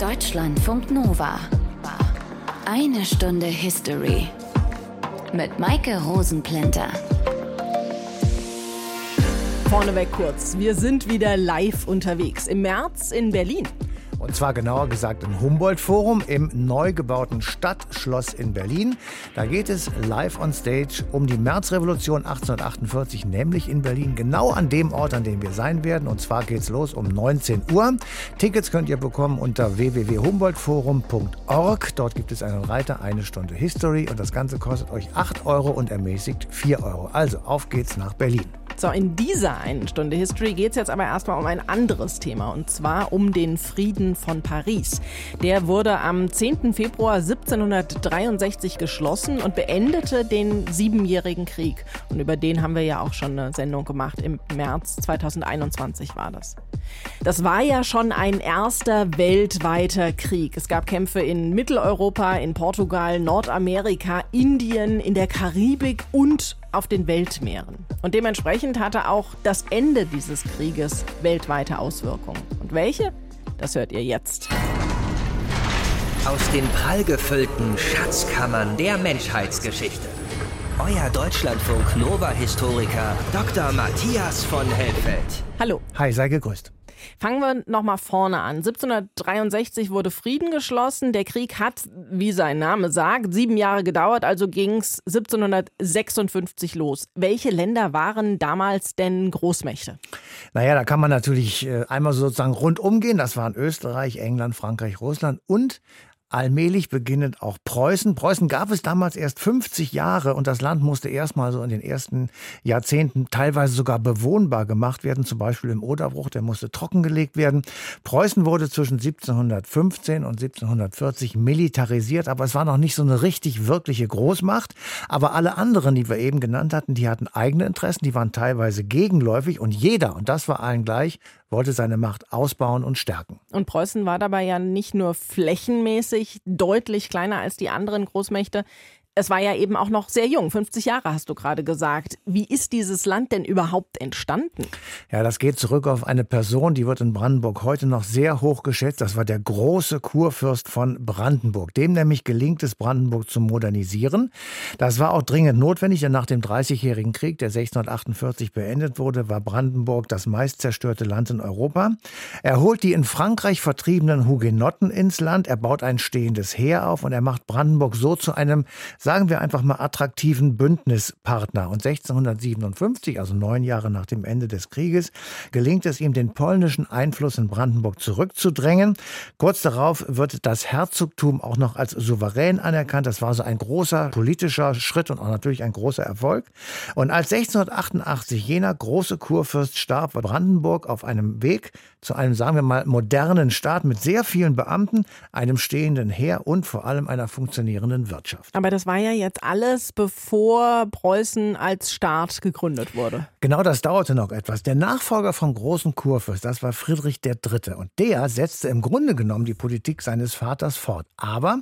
Deutschlandfunk Nova. Eine Stunde History. Mit Maike Rosenplanter. Vorneweg kurz. Wir sind wieder live unterwegs. Im März in Berlin. Und zwar genauer gesagt im Humboldt-Forum im neu gebauten Stadtschloss in Berlin. Da geht es live on stage um die Märzrevolution 1848, nämlich in Berlin, genau an dem Ort, an dem wir sein werden. Und zwar geht es los um 19 Uhr. Tickets könnt ihr bekommen unter www.humboldtforum.org. Dort gibt es einen Reiter, eine Stunde History und das Ganze kostet euch 8 Euro und ermäßigt 4 Euro. Also auf geht's nach Berlin. So, in dieser einen Stunde History geht es jetzt aber erstmal um ein anderes Thema und zwar um den Frieden von Paris. Der wurde am 10. Februar 1763 geschlossen und beendete den Siebenjährigen Krieg. Und über den haben wir ja auch schon eine Sendung gemacht. Im März 2021 war das. Das war ja schon ein erster weltweiter Krieg. Es gab Kämpfe in Mitteleuropa, in Portugal, Nordamerika, Indien, in der Karibik und auf den Weltmeeren. Und dementsprechend hatte auch das Ende dieses Krieges weltweite Auswirkungen. Und welche? Das hört ihr jetzt. Aus den prallgefüllten Schatzkammern der Menschheitsgeschichte. Euer Deutschlandfunk Nova-Historiker Dr. Matthias von Helfeld. Hallo. Hi, sei gegrüßt. Fangen wir nochmal vorne an. 1763 wurde Frieden geschlossen. Der Krieg hat, wie sein Name sagt, sieben Jahre gedauert, also ging es 1756 los. Welche Länder waren damals denn Großmächte? Naja, da kann man natürlich äh, einmal sozusagen rundum gehen. Das waren Österreich, England, Frankreich, Russland und allmählich beginnend auch Preußen. Preußen gab es damals erst 50 Jahre und das Land musste erstmal so in den ersten Jahrzehnten teilweise sogar bewohnbar gemacht werden, zum Beispiel im Oderbruch, der musste trockengelegt werden. Preußen wurde zwischen 1715 und 1740 militarisiert, aber es war noch nicht so eine richtig wirkliche Großmacht. Aber alle anderen, die wir eben genannt hatten, die hatten eigene Interessen, die waren teilweise gegenläufig und jeder, und das war allen gleich, wollte seine Macht ausbauen und stärken. Und Preußen war dabei ja nicht nur flächenmäßig deutlich kleiner als die anderen Großmächte, es war ja eben auch noch sehr jung, 50 Jahre hast du gerade gesagt. Wie ist dieses Land denn überhaupt entstanden? Ja, das geht zurück auf eine Person, die wird in Brandenburg heute noch sehr hoch geschätzt. Das war der große Kurfürst von Brandenburg. Dem nämlich gelingt es, Brandenburg zu modernisieren. Das war auch dringend notwendig, denn nach dem Dreißigjährigen Krieg, der 1648 beendet wurde, war Brandenburg das meist zerstörte Land in Europa. Er holt die in Frankreich vertriebenen Hugenotten ins Land, er baut ein stehendes Heer auf und er macht Brandenburg so zu einem sagen wir einfach mal, attraktiven Bündnispartner. Und 1657, also neun Jahre nach dem Ende des Krieges, gelingt es ihm, den polnischen Einfluss in Brandenburg zurückzudrängen. Kurz darauf wird das Herzogtum auch noch als souverän anerkannt. Das war so ein großer politischer Schritt und auch natürlich ein großer Erfolg. Und als 1688 jener große Kurfürst starb, war Brandenburg auf einem Weg zu einem, sagen wir mal, modernen Staat mit sehr vielen Beamten, einem stehenden Heer und vor allem einer funktionierenden Wirtschaft. Aber das war ja jetzt alles, bevor Preußen als Staat gegründet wurde. Genau das dauerte noch etwas. Der Nachfolger vom großen Kurfürst, das war Friedrich III. Und der setzte im Grunde genommen die Politik seines Vaters fort. Aber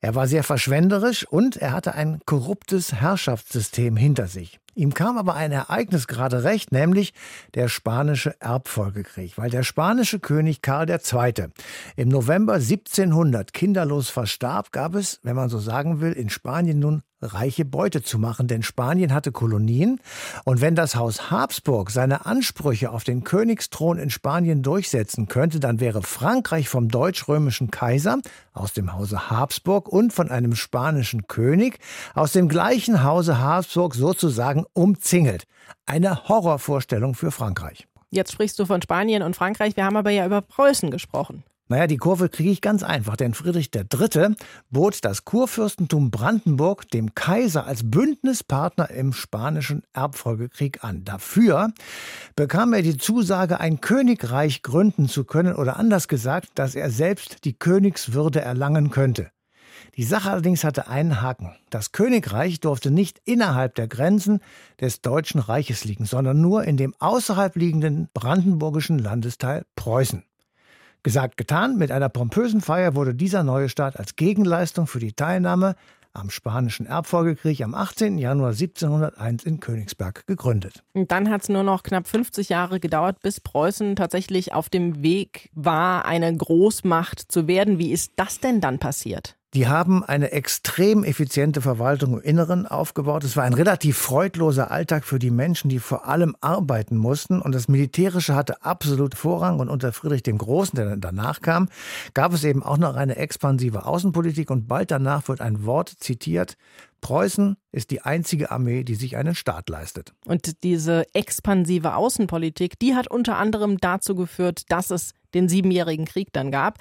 er war sehr verschwenderisch und er hatte ein korruptes Herrschaftssystem hinter sich. Ihm kam aber ein Ereignis gerade recht, nämlich der spanische Erbfolgekrieg, weil der spanische König Karl II. im November 1700 kinderlos verstarb, gab es, wenn man so sagen will, in Spanien nun reiche Beute zu machen, denn Spanien hatte Kolonien und wenn das Haus Habsburg seine Ansprüche auf den Königsthron in Spanien durchsetzen könnte, dann wäre Frankreich vom deutsch-römischen Kaiser aus dem Hause Habsburg und von einem spanischen König aus dem gleichen Hause Habsburg sozusagen umzingelt. Eine Horrorvorstellung für Frankreich. Jetzt sprichst du von Spanien und Frankreich, wir haben aber ja über Preußen gesprochen. Naja, die Kurve kriege ich ganz einfach, denn Friedrich III. bot das Kurfürstentum Brandenburg dem Kaiser als Bündnispartner im spanischen Erbfolgekrieg an. Dafür bekam er die Zusage, ein Königreich gründen zu können oder anders gesagt, dass er selbst die Königswürde erlangen könnte. Die Sache allerdings hatte einen Haken. Das Königreich durfte nicht innerhalb der Grenzen des Deutschen Reiches liegen, sondern nur in dem außerhalb liegenden brandenburgischen Landesteil Preußen. Gesagt, getan. Mit einer pompösen Feier wurde dieser neue Staat als Gegenleistung für die Teilnahme am Spanischen Erbfolgekrieg am 18. Januar 1701 in Königsberg gegründet. Und dann hat es nur noch knapp 50 Jahre gedauert, bis Preußen tatsächlich auf dem Weg war, eine Großmacht zu werden. Wie ist das denn dann passiert? Die haben eine extrem effiziente Verwaltung im Inneren aufgebaut. Es war ein relativ freudloser Alltag für die Menschen, die vor allem arbeiten mussten. Und das Militärische hatte absolut Vorrang. Und unter Friedrich dem Großen, der danach kam, gab es eben auch noch eine expansive Außenpolitik. Und bald danach wird ein Wort zitiert. Preußen ist die einzige Armee, die sich einen Staat leistet. Und diese expansive Außenpolitik, die hat unter anderem dazu geführt, dass es den Siebenjährigen Krieg dann gab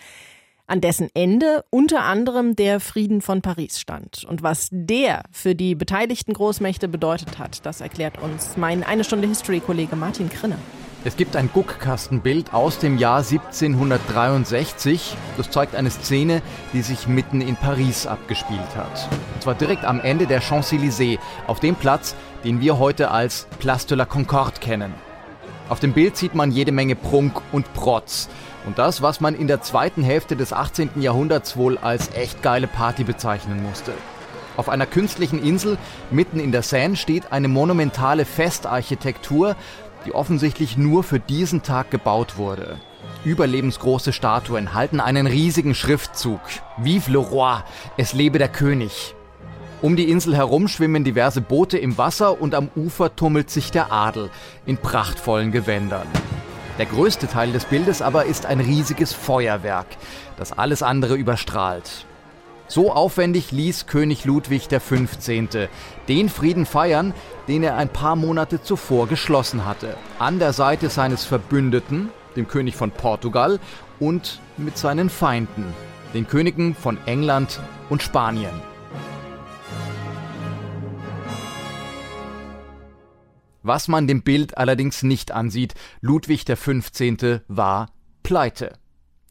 an dessen Ende unter anderem der Frieden von Paris stand. Und was der für die beteiligten Großmächte bedeutet hat, das erklärt uns mein Eine Stunde History-Kollege Martin Krinne. Es gibt ein Guckkastenbild aus dem Jahr 1763. Das zeigt eine Szene, die sich mitten in Paris abgespielt hat. Und zwar direkt am Ende der Champs-Élysées, auf dem Platz, den wir heute als Place de la Concorde kennen. Auf dem Bild sieht man jede Menge Prunk und Protz. Und das, was man in der zweiten Hälfte des 18. Jahrhunderts wohl als echt geile Party bezeichnen musste. Auf einer künstlichen Insel mitten in der Seine steht eine monumentale Festarchitektur, die offensichtlich nur für diesen Tag gebaut wurde. Überlebensgroße Statuen halten einen riesigen Schriftzug. Vive le roi, es lebe der König. Um die Insel herum schwimmen diverse Boote im Wasser und am Ufer tummelt sich der Adel in prachtvollen Gewändern. Der größte Teil des Bildes aber ist ein riesiges Feuerwerk, das alles andere überstrahlt. So aufwendig ließ König Ludwig XV. den Frieden feiern, den er ein paar Monate zuvor geschlossen hatte, an der Seite seines Verbündeten, dem König von Portugal, und mit seinen Feinden, den Königen von England und Spanien. Was man dem Bild allerdings nicht ansieht, Ludwig XV. war pleite.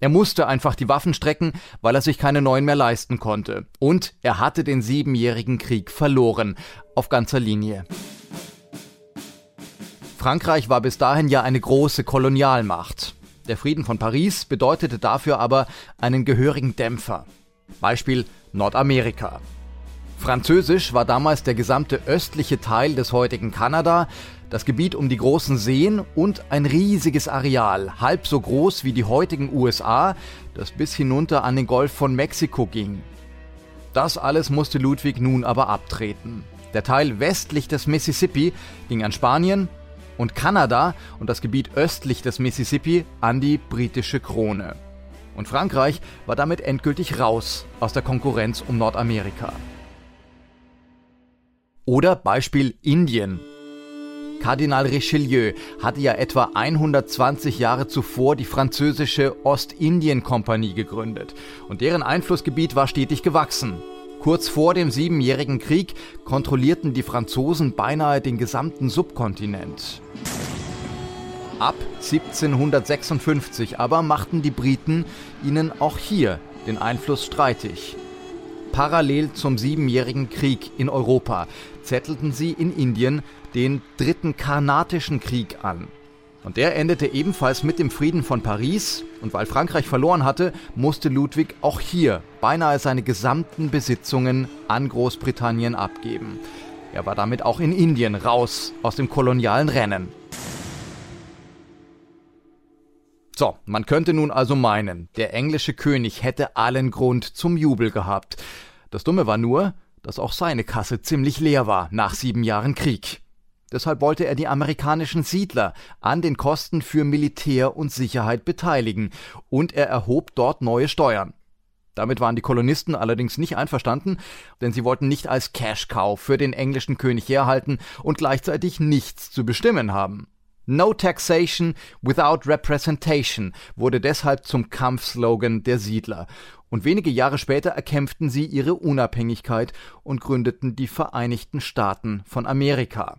Er musste einfach die Waffen strecken, weil er sich keine neuen mehr leisten konnte. Und er hatte den siebenjährigen Krieg verloren, auf ganzer Linie. Frankreich war bis dahin ja eine große Kolonialmacht. Der Frieden von Paris bedeutete dafür aber einen gehörigen Dämpfer. Beispiel Nordamerika. Französisch war damals der gesamte östliche Teil des heutigen Kanada, das Gebiet um die großen Seen und ein riesiges Areal, halb so groß wie die heutigen USA, das bis hinunter an den Golf von Mexiko ging. Das alles musste Ludwig nun aber abtreten. Der Teil westlich des Mississippi ging an Spanien und Kanada und das Gebiet östlich des Mississippi an die britische Krone. Und Frankreich war damit endgültig raus aus der Konkurrenz um Nordamerika. Oder Beispiel Indien. Kardinal Richelieu hatte ja etwa 120 Jahre zuvor die französische Ostindien-Kompanie gegründet und deren Einflussgebiet war stetig gewachsen. Kurz vor dem Siebenjährigen Krieg kontrollierten die Franzosen beinahe den gesamten Subkontinent. Ab 1756 aber machten die Briten ihnen auch hier den Einfluss streitig. Parallel zum Siebenjährigen Krieg in Europa zettelten sie in Indien den Dritten Karnatischen Krieg an. Und der endete ebenfalls mit dem Frieden von Paris, und weil Frankreich verloren hatte, musste Ludwig auch hier beinahe seine gesamten Besitzungen an Großbritannien abgeben. Er war damit auch in Indien raus aus dem kolonialen Rennen. So, man könnte nun also meinen, der englische König hätte allen Grund zum Jubel gehabt. Das Dumme war nur, dass auch seine Kasse ziemlich leer war nach sieben Jahren Krieg. Deshalb wollte er die amerikanischen Siedler an den Kosten für Militär und Sicherheit beteiligen, und er erhob dort neue Steuern. Damit waren die Kolonisten allerdings nicht einverstanden, denn sie wollten nicht als Cash-Cow für den englischen König herhalten und gleichzeitig nichts zu bestimmen haben. No Taxation without Representation wurde deshalb zum Kampfslogan der Siedler. Und wenige Jahre später erkämpften sie ihre Unabhängigkeit und gründeten die Vereinigten Staaten von Amerika.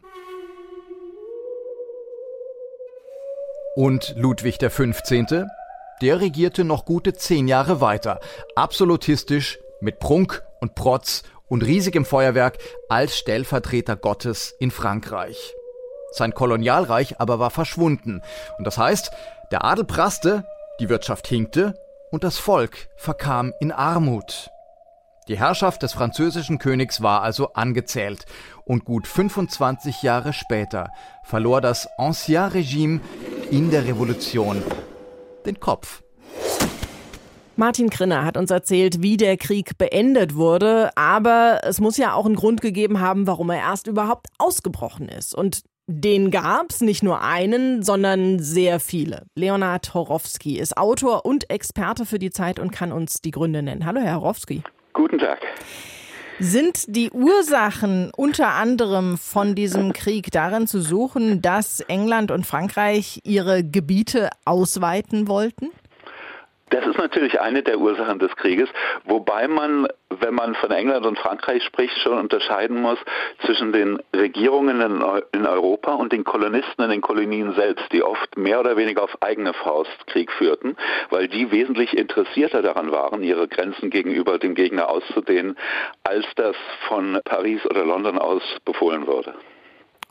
Und Ludwig XV., der regierte noch gute zehn Jahre weiter, absolutistisch, mit Prunk und Protz und riesigem Feuerwerk als Stellvertreter Gottes in Frankreich. Sein Kolonialreich aber war verschwunden. Und das heißt, der Adel prasste, die Wirtschaft hinkte und das Volk verkam in Armut. Die Herrschaft des französischen Königs war also angezählt. Und gut 25 Jahre später verlor das Ancien Regime in der Revolution den Kopf. Martin Krinner hat uns erzählt, wie der Krieg beendet wurde, aber es muss ja auch einen Grund gegeben haben, warum er erst überhaupt ausgebrochen ist. Und den gab's nicht nur einen, sondern sehr viele. Leonard Horowski ist Autor und Experte für die Zeit und kann uns die Gründe nennen. Hallo, Herr Horowski. Guten Tag. Sind die Ursachen unter anderem von diesem Krieg darin zu suchen, dass England und Frankreich ihre Gebiete ausweiten wollten? Das ist natürlich eine der Ursachen des Krieges, wobei man, wenn man von England und Frankreich spricht, schon unterscheiden muss zwischen den Regierungen in Europa und den Kolonisten in den Kolonien selbst, die oft mehr oder weniger auf eigene Faust Krieg führten, weil die wesentlich interessierter daran waren, ihre Grenzen gegenüber dem Gegner auszudehnen, als das von Paris oder London aus befohlen wurde.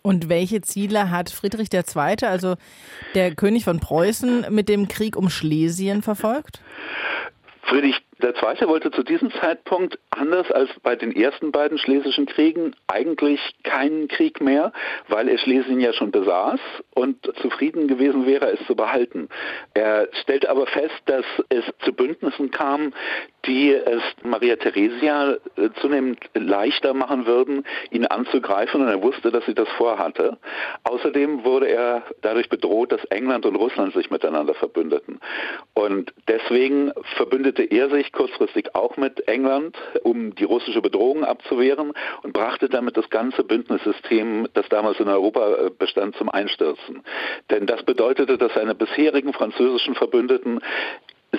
Und welche Ziele hat Friedrich II., also der König von Preußen, mit dem Krieg um Schlesien verfolgt? Friedrich der Zweite wollte zu diesem Zeitpunkt, anders als bei den ersten beiden schlesischen Kriegen, eigentlich keinen Krieg mehr, weil er Schlesien ja schon besaß und zufrieden gewesen wäre, es zu behalten. Er stellte aber fest, dass es zu Bündnissen kam, die es Maria Theresia äh, zunehmend leichter machen würden, ihn anzugreifen und er wusste, dass sie das vorhatte. Außerdem wurde er dadurch bedroht, dass England und Russland sich miteinander verbündeten. Und deswegen verbündete er sich kurzfristig auch mit England, um die russische Bedrohung abzuwehren und brachte damit das ganze Bündnissystem, das damals in Europa äh, bestand, zum Einstürzen. Denn das bedeutete, dass seine bisherigen französischen Verbündeten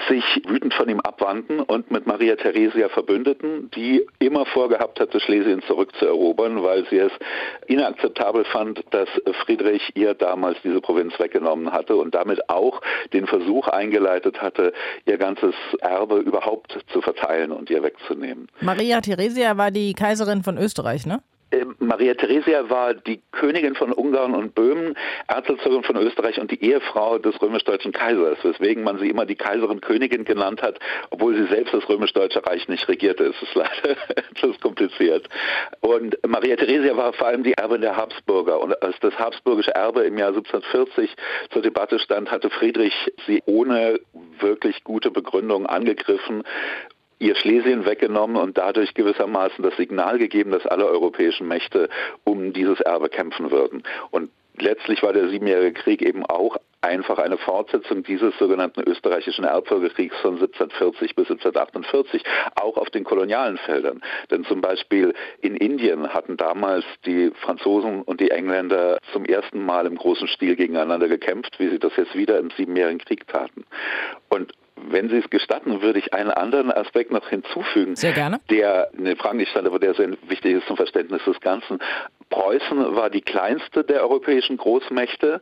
sich wütend von ihm abwandten und mit Maria Theresia verbündeten, die immer vorgehabt hatte, Schlesien zurückzuerobern, weil sie es inakzeptabel fand, dass Friedrich ihr damals diese Provinz weggenommen hatte und damit auch den Versuch eingeleitet hatte, ihr ganzes Erbe überhaupt zu verteilen und ihr wegzunehmen. Maria Theresia war die Kaiserin von Österreich, ne? Äh, Maria Theresia war die Königin von Ungarn und Böhmen, Erzherzogin von Österreich und die Ehefrau des römisch-deutschen Kaisers, weswegen man sie immer die Kaiserin Königin genannt hat, obwohl sie selbst das römisch-deutsche Reich nicht regierte. Es ist leider etwas kompliziert. Und Maria Theresia war vor allem die Erbin der Habsburger. Und als das habsburgische Erbe im Jahr 1740 zur Debatte stand, hatte Friedrich sie ohne wirklich gute Begründung angegriffen ihr Schlesien weggenommen und dadurch gewissermaßen das Signal gegeben, dass alle europäischen Mächte um dieses Erbe kämpfen würden. Und letztlich war der Siebenjährige Krieg eben auch einfach eine Fortsetzung dieses sogenannten österreichischen Erbfolgekriegs von 1740 bis 1748, auch auf den kolonialen Feldern. Denn zum Beispiel in Indien hatten damals die Franzosen und die Engländer zum ersten Mal im großen Stil gegeneinander gekämpft, wie sie das jetzt wieder im Siebenjährigen Krieg taten. Wenn Sie es gestatten, würde ich einen anderen Aspekt noch hinzufügen. Sehr gerne. Der in den Fragen nicht stand, aber der sehr wichtig ist zum Verständnis des Ganzen. Preußen war die kleinste der europäischen Großmächte,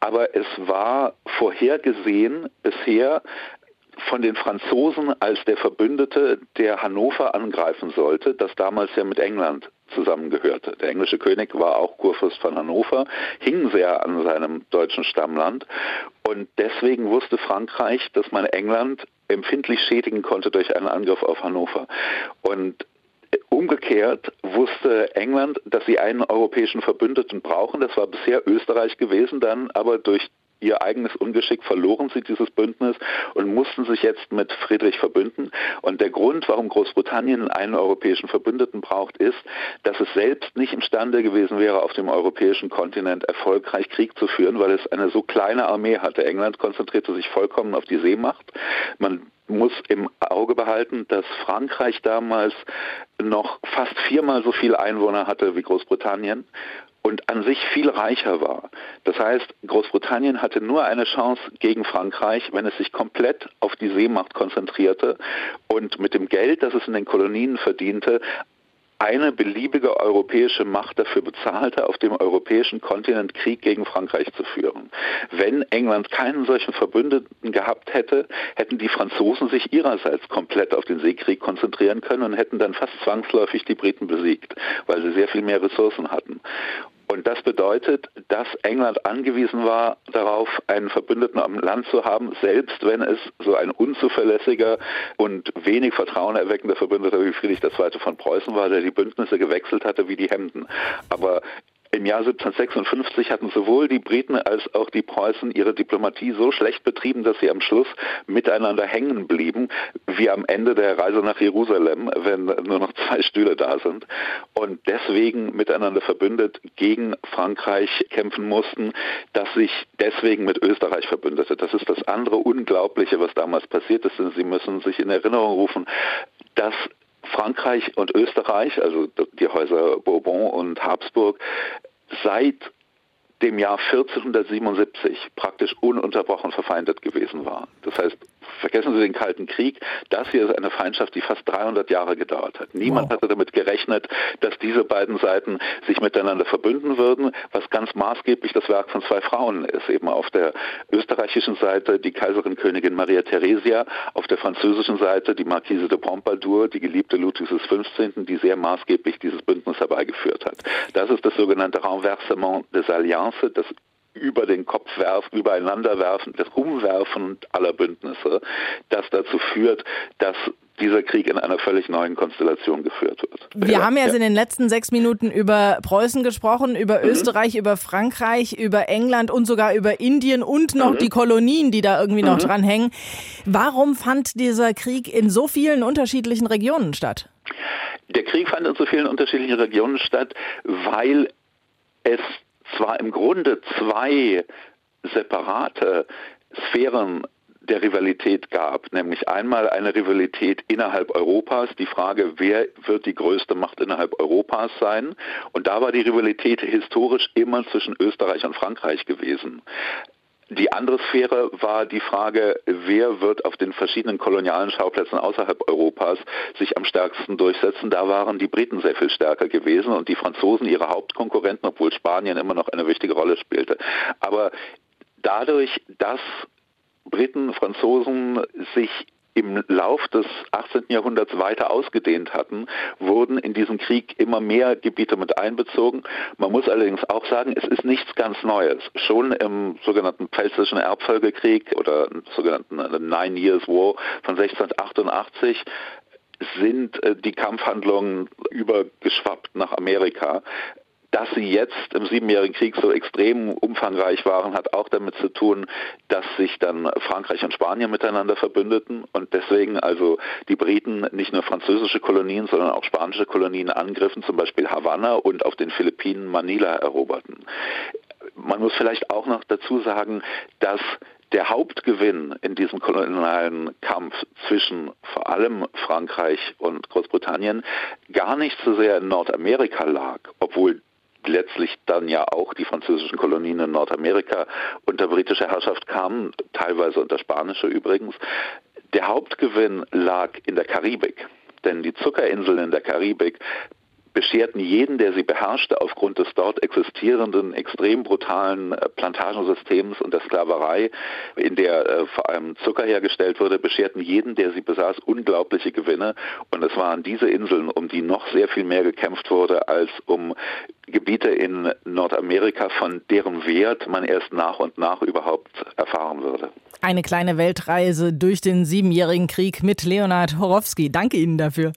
aber es war vorhergesehen bisher von den Franzosen als der Verbündete, der Hannover angreifen sollte, das damals ja mit England zusammengehörte. Der englische König war auch Kurfürst von Hannover, hing sehr an seinem deutschen Stammland und deswegen wusste Frankreich, dass man England empfindlich schädigen konnte durch einen Angriff auf Hannover. Und Umgekehrt wusste England, dass sie einen europäischen Verbündeten brauchen. Das war bisher Österreich gewesen, dann aber durch ihr eigenes Ungeschick verloren sie dieses Bündnis und mussten sich jetzt mit Friedrich verbünden. Und der Grund, warum Großbritannien einen europäischen Verbündeten braucht, ist, dass es selbst nicht imstande gewesen wäre, auf dem europäischen Kontinent erfolgreich Krieg zu führen, weil es eine so kleine Armee hatte. England konzentrierte sich vollkommen auf die Seemacht. Man muss im Auge behalten, dass Frankreich damals noch fast viermal so viele Einwohner hatte wie Großbritannien und an sich viel reicher war. Das heißt, Großbritannien hatte nur eine Chance gegen Frankreich, wenn es sich komplett auf die Seemacht konzentrierte und mit dem Geld, das es in den Kolonien verdiente, eine beliebige europäische Macht dafür bezahlte, auf dem europäischen Kontinent Krieg gegen Frankreich zu führen. Wenn England keinen solchen Verbündeten gehabt hätte, hätten die Franzosen sich ihrerseits komplett auf den Seekrieg konzentrieren können und hätten dann fast zwangsläufig die Briten besiegt, weil sie sehr viel mehr Ressourcen hatten. Und das bedeutet, dass England angewiesen war, darauf einen Verbündeten am Land zu haben, selbst wenn es so ein unzuverlässiger und wenig vertrauenerweckender Verbündeter wie Friedrich II. von Preußen war, der die Bündnisse gewechselt hatte wie die Hemden. Aber im Jahr 1756 hatten sowohl die Briten als auch die Preußen ihre Diplomatie so schlecht betrieben, dass sie am Schluss miteinander hängen blieben, wie am Ende der Reise nach Jerusalem, wenn nur noch zwei Stühle da sind. Und deswegen miteinander verbündet gegen Frankreich kämpfen mussten, dass sich deswegen mit Österreich verbündete. Das ist das andere Unglaubliche, was damals passiert ist. Denn Sie müssen sich in Erinnerung rufen, dass Frankreich und Österreich, also die Häuser Bourbon und Habsburg, seit dem Jahr 1477 praktisch ununterbrochen verfeindet gewesen war. Das heißt, vergessen Sie den Kalten Krieg, das hier ist eine Feindschaft, die fast 300 Jahre gedauert hat. Niemand wow. hatte damit gerechnet, dass diese beiden Seiten sich miteinander verbünden würden, was ganz maßgeblich das Werk von zwei Frauen ist. Eben auf der österreichischen Seite die Kaiserin Königin Maria Theresia, auf der französischen Seite die Marquise de Pompadour, die Geliebte Ludwigs XV., die sehr maßgeblich dieses Bündnis herbeigeführt hat. Das ist das sogenannte Renversement des Alliances, das über den Kopf werfen, übereinander werfen, das Umwerfen aller Bündnisse, das dazu führt, dass dieser Krieg in einer völlig neuen Konstellation geführt wird. Wir ja, haben ja, ja in den letzten sechs Minuten über Preußen gesprochen, über mhm. Österreich, über Frankreich, über England und sogar über Indien und noch mhm. die Kolonien, die da irgendwie noch mhm. dranhängen. Warum fand dieser Krieg in so vielen unterschiedlichen Regionen statt? Der Krieg fand in so vielen unterschiedlichen Regionen statt, weil es zwar im Grunde zwei separate Sphären der Rivalität gab, nämlich einmal eine Rivalität innerhalb Europas, die Frage, wer wird die größte Macht innerhalb Europas sein? Und da war die Rivalität historisch immer zwischen Österreich und Frankreich gewesen. Die andere Sphäre war die Frage, wer wird auf den verschiedenen kolonialen Schauplätzen außerhalb Europas sich am stärksten durchsetzen. Da waren die Briten sehr viel stärker gewesen und die Franzosen ihre Hauptkonkurrenten, obwohl Spanien immer noch eine wichtige Rolle spielte. Aber dadurch, dass Briten, Franzosen sich im Lauf des 18. Jahrhunderts weiter ausgedehnt hatten, wurden in diesen Krieg immer mehr Gebiete mit einbezogen. Man muss allerdings auch sagen, es ist nichts ganz Neues. Schon im sogenannten Pfälzischen Erbfolgekrieg oder sogenannten Nine Years War von 1688 sind äh, die Kampfhandlungen übergeschwappt nach Amerika. Dass sie jetzt im Siebenjährigen Krieg so extrem umfangreich waren, hat auch damit zu tun, dass sich dann Frankreich und Spanien miteinander verbündeten und deswegen also die Briten nicht nur französische Kolonien, sondern auch spanische Kolonien angriffen, zum Beispiel Havanna und auf den Philippinen Manila eroberten. Man muss vielleicht auch noch dazu sagen, dass der Hauptgewinn in diesem kolonialen Kampf zwischen vor allem Frankreich und Großbritannien gar nicht so sehr in Nordamerika lag, obwohl letztlich dann ja auch die französischen Kolonien in Nordamerika unter britische Herrschaft kamen, teilweise unter spanische übrigens. Der Hauptgewinn lag in der Karibik, denn die Zuckerinseln in der Karibik bescherten jeden, der sie beherrschte, aufgrund des dort existierenden extrem brutalen äh, Plantagensystems und der Sklaverei, in der äh, vor allem Zucker hergestellt wurde, bescherten jeden, der sie besaß, unglaubliche Gewinne. Und es waren diese Inseln, um die noch sehr viel mehr gekämpft wurde, als um Gebiete in Nordamerika, von deren Wert man erst nach und nach überhaupt erfahren würde. Eine kleine Weltreise durch den Siebenjährigen Krieg mit Leonhard Horowski. Danke Ihnen dafür.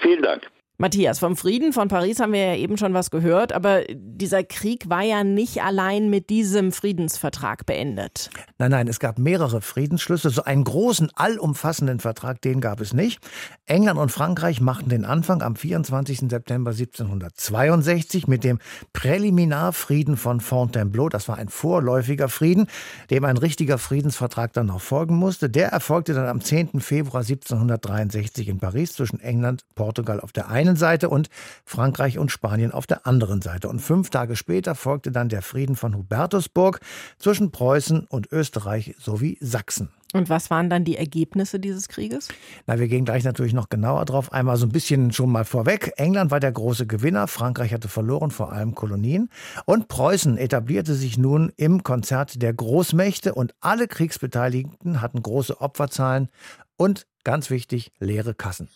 Vielen Dank. Matthias, vom Frieden von Paris haben wir ja eben schon was gehört, aber dieser Krieg war ja nicht allein mit diesem Friedensvertrag beendet. Nein, nein, es gab mehrere Friedensschlüsse. So einen großen, allumfassenden Vertrag, den gab es nicht. England und Frankreich machten den Anfang am 24. September 1762 mit dem Präliminarfrieden von Fontainebleau. Das war ein vorläufiger Frieden, dem ein richtiger Friedensvertrag dann noch folgen musste. Der erfolgte dann am 10. Februar 1763 in Paris zwischen England, Portugal auf der einen einen Seite und Frankreich und Spanien auf der anderen Seite. Und fünf Tage später folgte dann der Frieden von Hubertusburg zwischen Preußen und Österreich sowie Sachsen. Und was waren dann die Ergebnisse dieses Krieges? Na, wir gehen gleich natürlich noch genauer drauf. Einmal so ein bisschen schon mal vorweg. England war der große Gewinner, Frankreich hatte verloren, vor allem Kolonien. Und Preußen etablierte sich nun im Konzert der Großmächte und alle Kriegsbeteiligten hatten große Opferzahlen und, ganz wichtig, leere Kassen.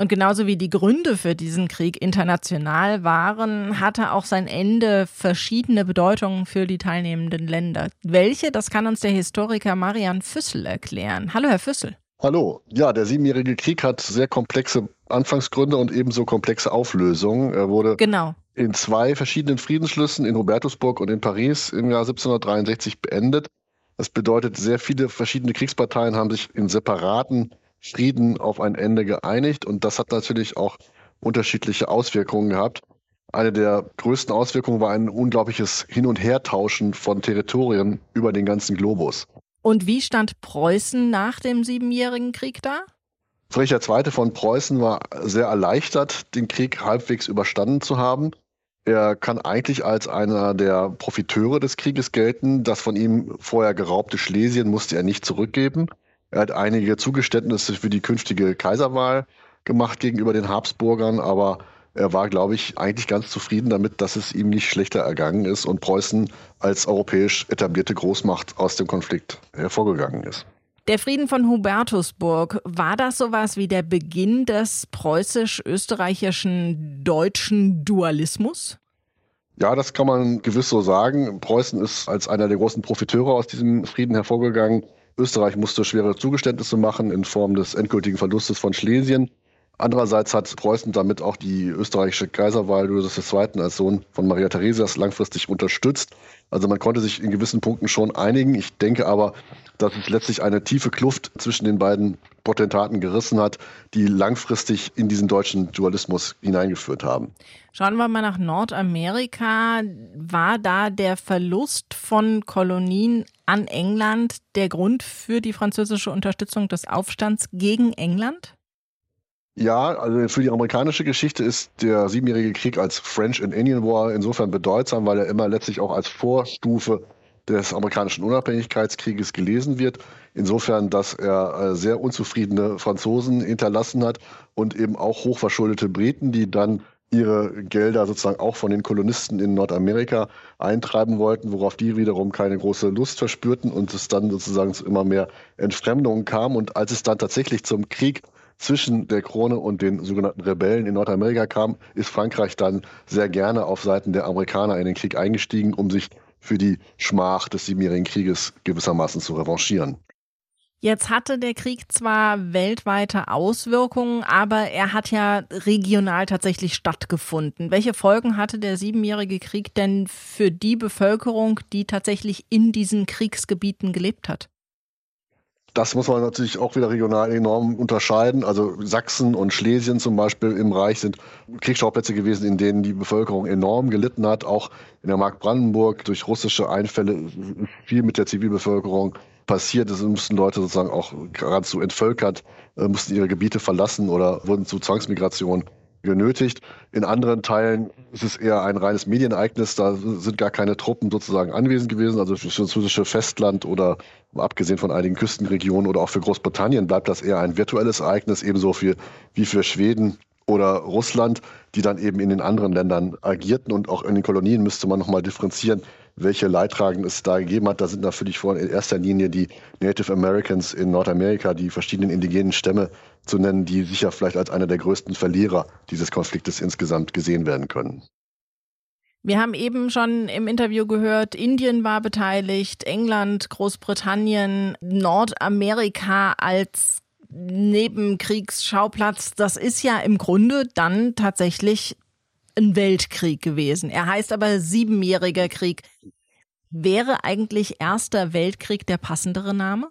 Und genauso wie die Gründe für diesen Krieg international waren, hatte auch sein Ende verschiedene Bedeutungen für die teilnehmenden Länder. Welche, das kann uns der Historiker Marian Füssel erklären. Hallo, Herr Füssel. Hallo. Ja, der Siebenjährige Krieg hat sehr komplexe Anfangsgründe und ebenso komplexe Auflösungen. Er wurde genau. in zwei verschiedenen Friedensschlüssen in Hubertusburg und in Paris im Jahr 1763 beendet. Das bedeutet, sehr viele verschiedene Kriegsparteien haben sich in separaten Frieden auf ein Ende geeinigt und das hat natürlich auch unterschiedliche Auswirkungen gehabt. Eine der größten Auswirkungen war ein unglaubliches Hin- und Hertauschen von Territorien über den ganzen Globus. Und wie stand Preußen nach dem Siebenjährigen Krieg da? Friedrich II. von Preußen war sehr erleichtert, den Krieg halbwegs überstanden zu haben. Er kann eigentlich als einer der Profiteure des Krieges gelten. Das von ihm vorher geraubte Schlesien musste er nicht zurückgeben. Er hat einige Zugeständnisse für die künftige Kaiserwahl gemacht gegenüber den Habsburgern, aber er war, glaube ich, eigentlich ganz zufrieden damit, dass es ihm nicht schlechter ergangen ist und Preußen als europäisch etablierte Großmacht aus dem Konflikt hervorgegangen ist. Der Frieden von Hubertusburg, war das sowas wie der Beginn des preußisch-österreichischen deutschen Dualismus? Ja, das kann man gewiss so sagen. Preußen ist als einer der großen Profiteure aus diesem Frieden hervorgegangen. Österreich musste schwere Zugeständnisse machen in Form des endgültigen Verlustes von Schlesien. Andererseits hat Preußen damit auch die österreichische Kaiserwahl Ludwig II. als Sohn von Maria Theresias langfristig unterstützt. Also man konnte sich in gewissen Punkten schon einigen. Ich denke aber, dass es letztlich eine tiefe Kluft zwischen den beiden Potentaten gerissen hat, die langfristig in diesen deutschen Dualismus hineingeführt haben. Schauen wir mal nach Nordamerika. War da der Verlust von Kolonien an England der Grund für die französische Unterstützung des Aufstands gegen England? Ja, also für die amerikanische Geschichte ist der Siebenjährige Krieg als French and Indian War insofern bedeutsam, weil er immer letztlich auch als Vorstufe des amerikanischen Unabhängigkeitskrieges gelesen wird. Insofern, dass er äh, sehr unzufriedene Franzosen hinterlassen hat und eben auch hochverschuldete Briten, die dann ihre Gelder sozusagen auch von den Kolonisten in Nordamerika eintreiben wollten, worauf die wiederum keine große Lust verspürten und es dann sozusagen zu immer mehr Entfremdungen kam. Und als es dann tatsächlich zum Krieg zwischen der Krone und den sogenannten Rebellen in Nordamerika kam, ist Frankreich dann sehr gerne auf Seiten der Amerikaner in den Krieg eingestiegen, um sich für die Schmach des Siebenjährigen Krieges gewissermaßen zu revanchieren. Jetzt hatte der Krieg zwar weltweite Auswirkungen, aber er hat ja regional tatsächlich stattgefunden. Welche Folgen hatte der Siebenjährige Krieg denn für die Bevölkerung, die tatsächlich in diesen Kriegsgebieten gelebt hat? Das muss man natürlich auch wieder regional enorm unterscheiden. Also Sachsen und Schlesien zum Beispiel im Reich sind Kriegsschauplätze gewesen, in denen die Bevölkerung enorm gelitten hat. Auch in der Mark Brandenburg durch russische Einfälle viel mit der Zivilbevölkerung passiert. Es mussten Leute sozusagen auch geradezu entvölkert, äh, mussten ihre Gebiete verlassen oder wurden zu Zwangsmigration genötigt. In anderen Teilen ist es eher ein reines Medienereignis. Da sind gar keine Truppen sozusagen anwesend gewesen. Also für das französische Festland oder abgesehen von einigen Küstenregionen oder auch für Großbritannien bleibt das eher ein virtuelles Ereignis, ebenso für, wie für Schweden oder Russland, die dann eben in den anderen Ländern agierten. Und auch in den Kolonien müsste man nochmal differenzieren, welche Leidtragenden es da gegeben hat. Da sind natürlich vor in erster Linie die Native Americans in Nordamerika, die verschiedenen indigenen Stämme zu nennen, die sicher vielleicht als einer der größten Verlierer dieses Konfliktes insgesamt gesehen werden können. Wir haben eben schon im Interview gehört, Indien war beteiligt, England, Großbritannien, Nordamerika als Nebenkriegsschauplatz. Das ist ja im Grunde dann tatsächlich ein Weltkrieg gewesen. Er heißt aber Siebenjähriger Krieg. Wäre eigentlich Erster Weltkrieg der passendere Name?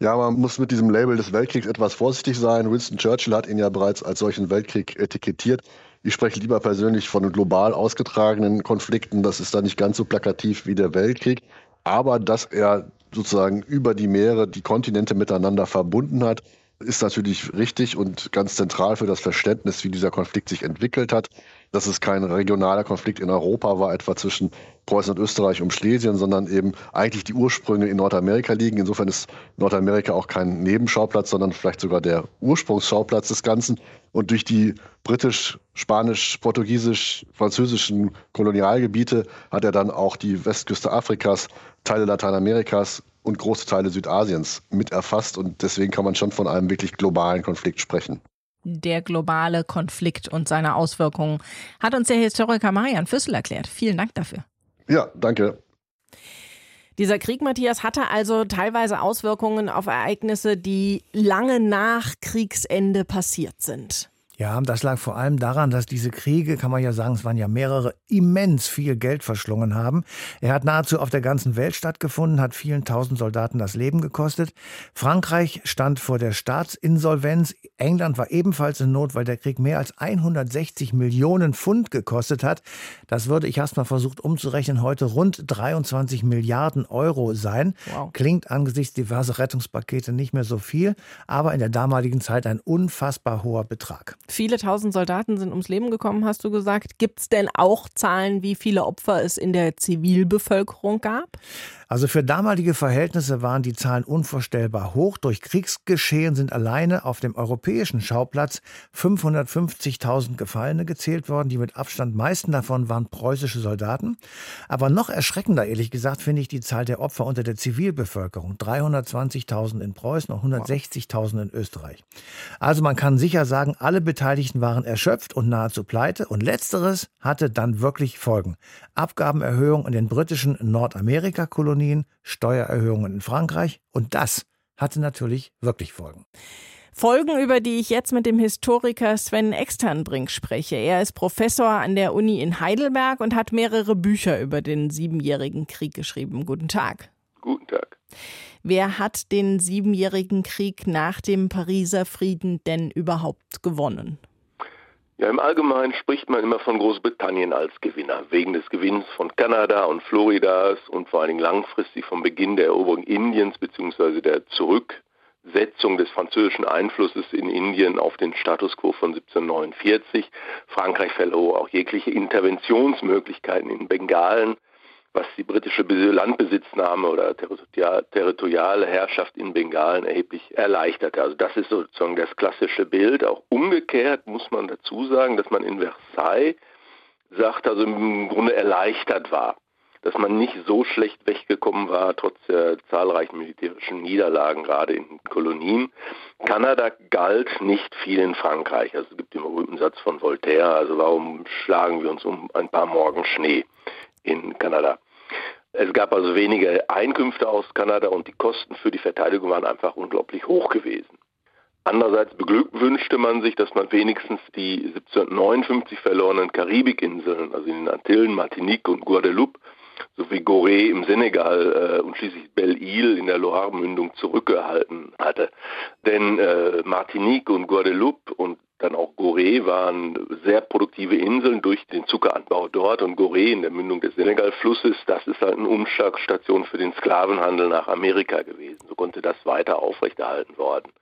Ja, man muss mit diesem Label des Weltkriegs etwas vorsichtig sein. Winston Churchill hat ihn ja bereits als solchen Weltkrieg etikettiert. Ich spreche lieber persönlich von global ausgetragenen Konflikten. Das ist da nicht ganz so plakativ wie der Weltkrieg. Aber dass er sozusagen über die Meere die Kontinente miteinander verbunden hat, ist natürlich richtig und ganz zentral für das Verständnis, wie dieser Konflikt sich entwickelt hat. Dass es kein regionaler Konflikt in Europa war, etwa zwischen Preußen und Österreich um Schlesien, sondern eben eigentlich die Ursprünge in Nordamerika liegen. Insofern ist Nordamerika auch kein Nebenschauplatz, sondern vielleicht sogar der Ursprungsschauplatz des Ganzen. Und durch die britisch, spanisch, portugiesisch, französischen Kolonialgebiete hat er dann auch die Westküste Afrikas, Teile Lateinamerikas und große Teile Südasiens mit erfasst. Und deswegen kann man schon von einem wirklich globalen Konflikt sprechen. der globale Konflikt und seine Auswirkungen, hat uns der Historiker Marian Füssel erklärt. Vielen Dank dafür. Ja, danke. Dieser Krieg, Matthias, hatte also teilweise Auswirkungen auf Ereignisse, die lange nach Kriegsende passiert sind. Ja, das lag vor allem daran, dass diese Kriege, kann man ja sagen, es waren ja mehrere, immens viel Geld verschlungen haben. Er hat nahezu auf der ganzen Welt stattgefunden, hat vielen tausend Soldaten das Leben gekostet. Frankreich stand vor der Staatsinsolvenz. England war ebenfalls in Not, weil der Krieg mehr als 160 Millionen Pfund gekostet hat. Das würde, ich habe es mal versucht umzurechnen, heute rund 23 Milliarden Euro sein. Wow. Klingt angesichts diverser Rettungspakete nicht mehr so viel, aber in der damaligen Zeit ein unfassbar hoher Betrag. Viele tausend Soldaten sind ums Leben gekommen, hast du gesagt. Gibt es denn auch Zahlen, wie viele Opfer es in der Zivilbevölkerung gab? Also für damalige Verhältnisse waren die Zahlen unvorstellbar hoch. Durch Kriegsgeschehen sind alleine auf dem europäischen Schauplatz 550.000 Gefallene gezählt worden. Die mit Abstand meisten davon waren preußische Soldaten. Aber noch erschreckender, ehrlich gesagt, finde ich die Zahl der Opfer unter der Zivilbevölkerung. 320.000 in Preußen und 160.000 in Österreich. Also man kann sicher sagen, alle Beteiligten waren erschöpft und nahezu pleite. Und letzteres hatte dann wirklich Folgen. Abgabenerhöhung in den britischen Nordamerika-Kolonien Kolonien, Steuererhöhungen in Frankreich und das hatte natürlich wirklich Folgen. Folgen, über die ich jetzt mit dem Historiker Sven Externbrink spreche. Er ist Professor an der Uni in Heidelberg und hat mehrere Bücher über den Siebenjährigen Krieg geschrieben. Guten Tag. Guten Tag. Wer hat den Siebenjährigen Krieg nach dem Pariser Frieden denn überhaupt gewonnen? Ja, im Allgemeinen spricht man immer von Großbritannien als Gewinner, wegen des Gewinns von Kanada und Floridas und vor allen Dingen langfristig vom Beginn der Eroberung Indiens bzw. der Zurücksetzung des französischen Einflusses in Indien auf den Status quo von 1749. Frankreich verlor auch jegliche Interventionsmöglichkeiten in Bengalen was die britische Landbesitznahme oder territoriale Herrschaft in Bengalen erheblich erleichterte. Also das ist sozusagen das klassische Bild. Auch umgekehrt muss man dazu sagen, dass man in Versailles sagt, also im Grunde erleichtert war, dass man nicht so schlecht weggekommen war, trotz der zahlreichen militärischen Niederlagen, gerade in den Kolonien. Kanada galt nicht viel in Frankreich. Also es gibt den berühmten Satz von Voltaire, also warum schlagen wir uns um ein paar Morgen Schnee in Kanada? Es gab also wenige Einkünfte aus Kanada und die Kosten für die Verteidigung waren einfach unglaublich hoch gewesen. Andererseits beglückwünschte man sich, dass man wenigstens die 1759 verlorenen Karibikinseln, also in den Antillen, Martinique und Guadeloupe, sowie Gorée im Senegal äh, und schließlich Belle-Île in der Loire-Mündung zurückgehalten hatte. Denn äh, Martinique und Guadeloupe und dann auch Gorée waren sehr produktive Inseln durch den Zuckeranbau dort und Gorée in der Mündung des Senegalflusses, das ist halt eine Umschlagstation für den Sklavenhandel nach Amerika gewesen. So konnte das weiter aufrechterhalten worden.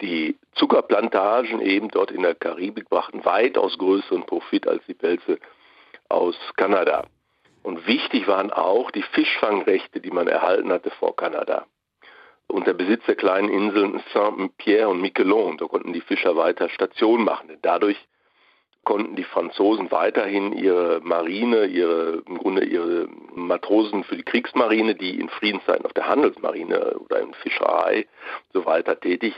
Die Zuckerplantagen eben dort in der Karibik brachten weitaus größeren Profit als die Pelze aus Kanada. Und wichtig waren auch die Fischfangrechte, die man erhalten hatte vor Kanada und der Besitz der kleinen Inseln Saint-Pierre und Miquelon. Da konnten die Fischer weiter Station machen. Dadurch konnten die Franzosen weiterhin ihre Marine, ihre, im Grunde ihre Matrosen für die Kriegsmarine, die in Friedenszeiten auf der Handelsmarine oder in Fischerei so weiter tätig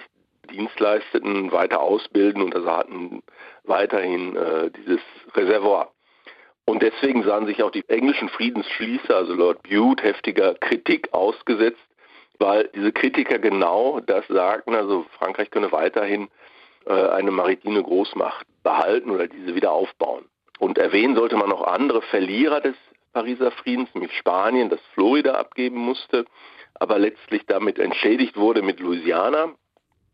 Dienst leisteten, weiter ausbilden und also hatten weiterhin äh, dieses Reservoir. Und deswegen sahen sich auch die englischen Friedensschließer, also Lord Bute, heftiger Kritik ausgesetzt, weil diese Kritiker genau das sagten, also Frankreich könne weiterhin äh, eine maritime Großmacht behalten oder diese wieder aufbauen. Und erwähnen sollte man auch andere Verlierer des Pariser Friedens, nämlich Spanien, das Florida abgeben musste, aber letztlich damit entschädigt wurde mit Louisiana.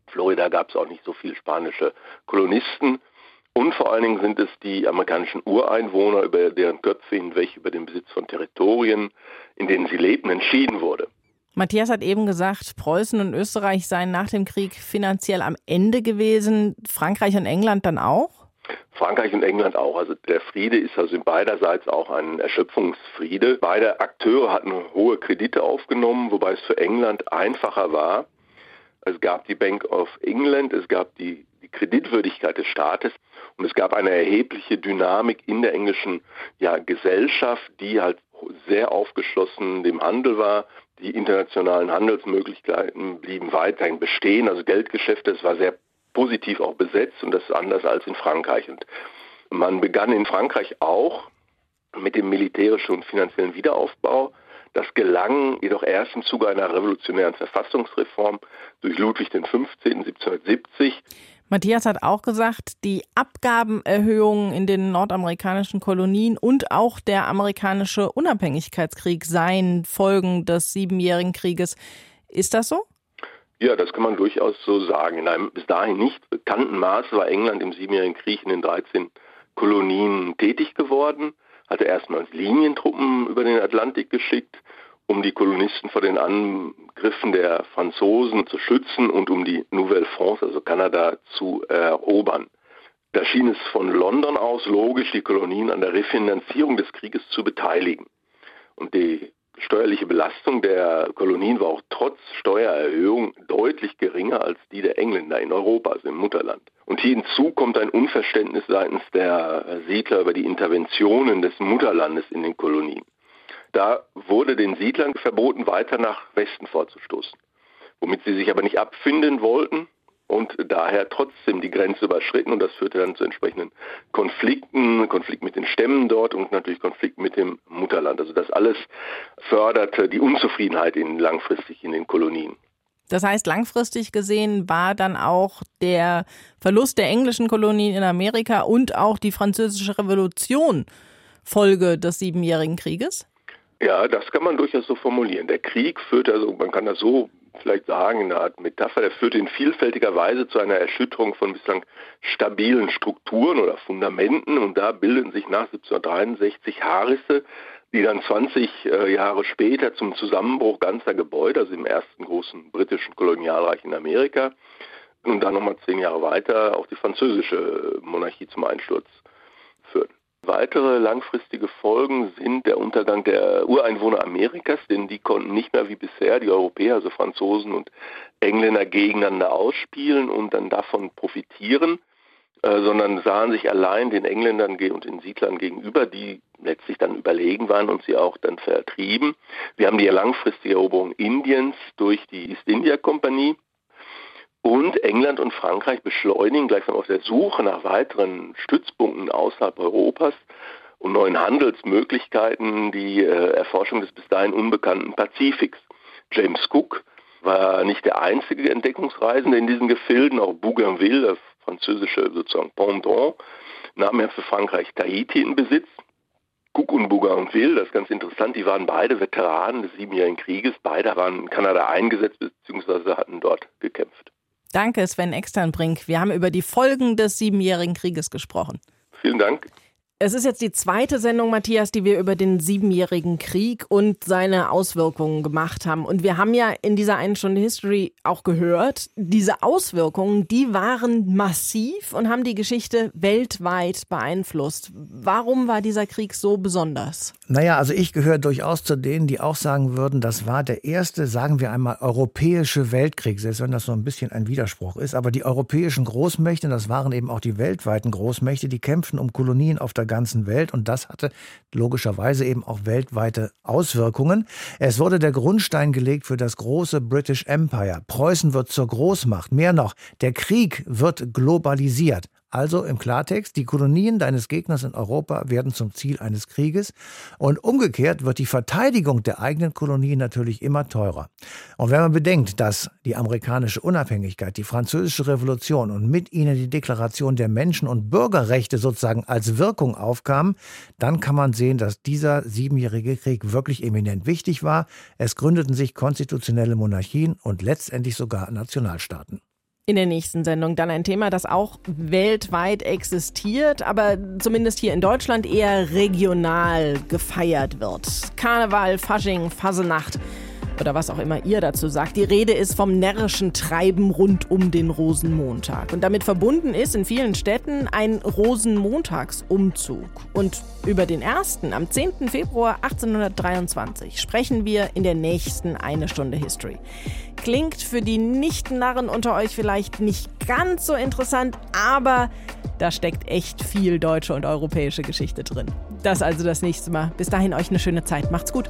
Florida gab es auch nicht so viele spanische Kolonisten. Und vor allen Dingen sind es die amerikanischen Ureinwohner, über deren Köpfe hinweg über den Besitz von Territorien, in denen sie lebten, entschieden wurde. Matthias hat eben gesagt, Preußen und Österreich seien nach dem Krieg finanziell am Ende gewesen, Frankreich und England dann auch? Frankreich und England auch. Also der Friede ist also beiderseits auch ein Erschöpfungsfriede. Beide Akteure hatten hohe Kredite aufgenommen, wobei es für England einfacher war. Es gab die Bank of England, es gab die, die Kreditwürdigkeit des Staates und es gab eine erhebliche Dynamik in der englischen ja, Gesellschaft, die halt sehr aufgeschlossen dem Handel war, die internationalen Handelsmöglichkeiten blieben weiterhin bestehen. Also Geldgeschäfte, es war sehr positiv auch besetzt und das ist anders als in Frankreich. Und man begann in Frankreich auch mit dem militärischen und finanziellen Wiederaufbau. Das gelang jedoch erst im Zuge einer revolutionären Verfassungsreform durch Ludwig XV. 1770. Matthias hat auch gesagt, die Abgabenerhöhungen in den nordamerikanischen Kolonien und auch der amerikanische Unabhängigkeitskrieg seien Folgen des Siebenjährigen Krieges. Ist das so? Ja, das kann man durchaus so sagen. In einem bis dahin nicht bekannten Maße war England im Siebenjährigen Krieg in den 13 Kolonien tätig geworden, hatte erstmals Linientruppen über den Atlantik geschickt, um die Kolonisten vor den Angriffen der Franzosen zu schützen und um die Nouvelle France, also Kanada, zu erobern. Da schien es von London aus logisch, die Kolonien an der Refinanzierung des Krieges zu beteiligen. Und die steuerliche Belastung der Kolonien war auch trotz Steuererhöhung deutlich geringer als die der Engländer in Europa, also im Mutterland. Und hinzu kommt ein Unverständnis seitens der Siedler über die Interventionen des Mutterlandes in den Kolonien. Da wurde den Siedlern verboten, weiter nach Westen vorzustoßen, womit sie sich aber nicht abfinden wollten und daher trotzdem die Grenze überschritten und das führte dann zu entsprechenden Konflikten, Konflikt mit den Stämmen dort und natürlich Konflikt mit dem Mutterland. Also das alles förderte die Unzufriedenheit in, langfristig in den Kolonien. Das heißt, langfristig gesehen war dann auch der Verlust der englischen Kolonien in Amerika und auch die französische Revolution Folge des Siebenjährigen Krieges? Ja, das kann man durchaus so formulieren. Der Krieg führte, also man kann das so vielleicht sagen, in einer Art Metapher, der führte in vielfältiger Weise zu einer Erschütterung von bislang stabilen Strukturen oder Fundamenten und da bilden sich nach 1763 Haarrisse, die dann 20 äh, Jahre später zum Zusammenbruch ganzer Gebäude, also im ersten großen britischen Kolonialreich in Amerika, und dann nochmal zehn Jahre weiter auch die französische Monarchie zum Einsturz. Weitere langfristige Folgen sind der Untergang der Ureinwohner Amerikas, denn die konnten nicht mehr wie bisher die Europäer, also Franzosen und Engländer gegeneinander ausspielen und dann davon profitieren, äh, sondern sahen sich allein den Engländern und den Siedlern gegenüber, die letztlich dann überlegen waren und sie auch dann vertrieben. Wir haben die langfristige Eroberung Indiens durch die East India Kompanie und England und Frankreich beschleunigen gleichsam auf der Suche nach weiteren Stützpunkten außerhalb Europas und neuen Handelsmöglichkeiten die äh, Erforschung des bis dahin unbekannten Pazifiks. James Cook war nicht der einzige Entdeckungsreisende in diesen Gefilden, auch Bougainville, das französische sozusagen Pendant, nahm er für Frankreich Tahiti in Besitz. Cook und Bougainville, das ist ganz interessant, die waren beide Veteranen des Siebenjährigen Krieges, beide waren in Kanada eingesetzt bzw. hatten dort gekämpft. Danke, Sven Externbrink. Wir haben über die Folgen des Siebenjährigen Krieges gesprochen. Vielen Dank. Es ist jetzt die zweite Sendung, Matthias, die wir über den Siebenjährigen Krieg und seine Auswirkungen gemacht haben. Und wir haben ja in dieser einen Stunde History auch gehört, diese Auswirkungen, die waren massiv und haben die Geschichte weltweit beeinflusst. Warum war dieser Krieg so besonders? Naja, also ich gehöre durchaus zu denen, die auch sagen würden, das war der erste, sagen wir einmal, europäische Weltkrieg, selbst wenn das so ein bisschen ein Widerspruch ist. Aber die europäischen Großmächte, das waren eben auch die weltweiten Großmächte, die kämpften um Kolonien auf der ganzen Welt und das hatte logischerweise eben auch weltweite Auswirkungen. Es wurde der Grundstein gelegt für das große British Empire. Preußen wird zur Großmacht. Mehr noch, der Krieg wird globalisiert. Also im Klartext, die Kolonien deines Gegners in Europa werden zum Ziel eines Krieges und umgekehrt wird die Verteidigung der eigenen Kolonien natürlich immer teurer. Und wenn man bedenkt, dass die amerikanische Unabhängigkeit, die französische Revolution und mit ihnen die Deklaration der Menschen- und Bürgerrechte sozusagen als Wirkung aufkamen, dann kann man sehen, dass dieser siebenjährige Krieg wirklich eminent wichtig war. Es gründeten sich konstitutionelle Monarchien und letztendlich sogar Nationalstaaten in der nächsten Sendung dann ein Thema, das auch weltweit existiert, aber zumindest hier in Deutschland eher regional gefeiert wird. Karneval, Fasching, Fasenacht oder was auch immer ihr dazu sagt. Die Rede ist vom närrischen Treiben rund um den Rosenmontag. Und damit verbunden ist in vielen Städten ein Rosenmontagsumzug. Und über den ersten, am 10. Februar 1823, sprechen wir in der nächsten Eine Stunde History. Klingt für die Nicht-Narren unter euch vielleicht nicht ganz so interessant, aber da steckt echt viel deutsche und europäische Geschichte drin. Das also das nächste Mal. Bis dahin euch eine schöne Zeit. Macht's gut.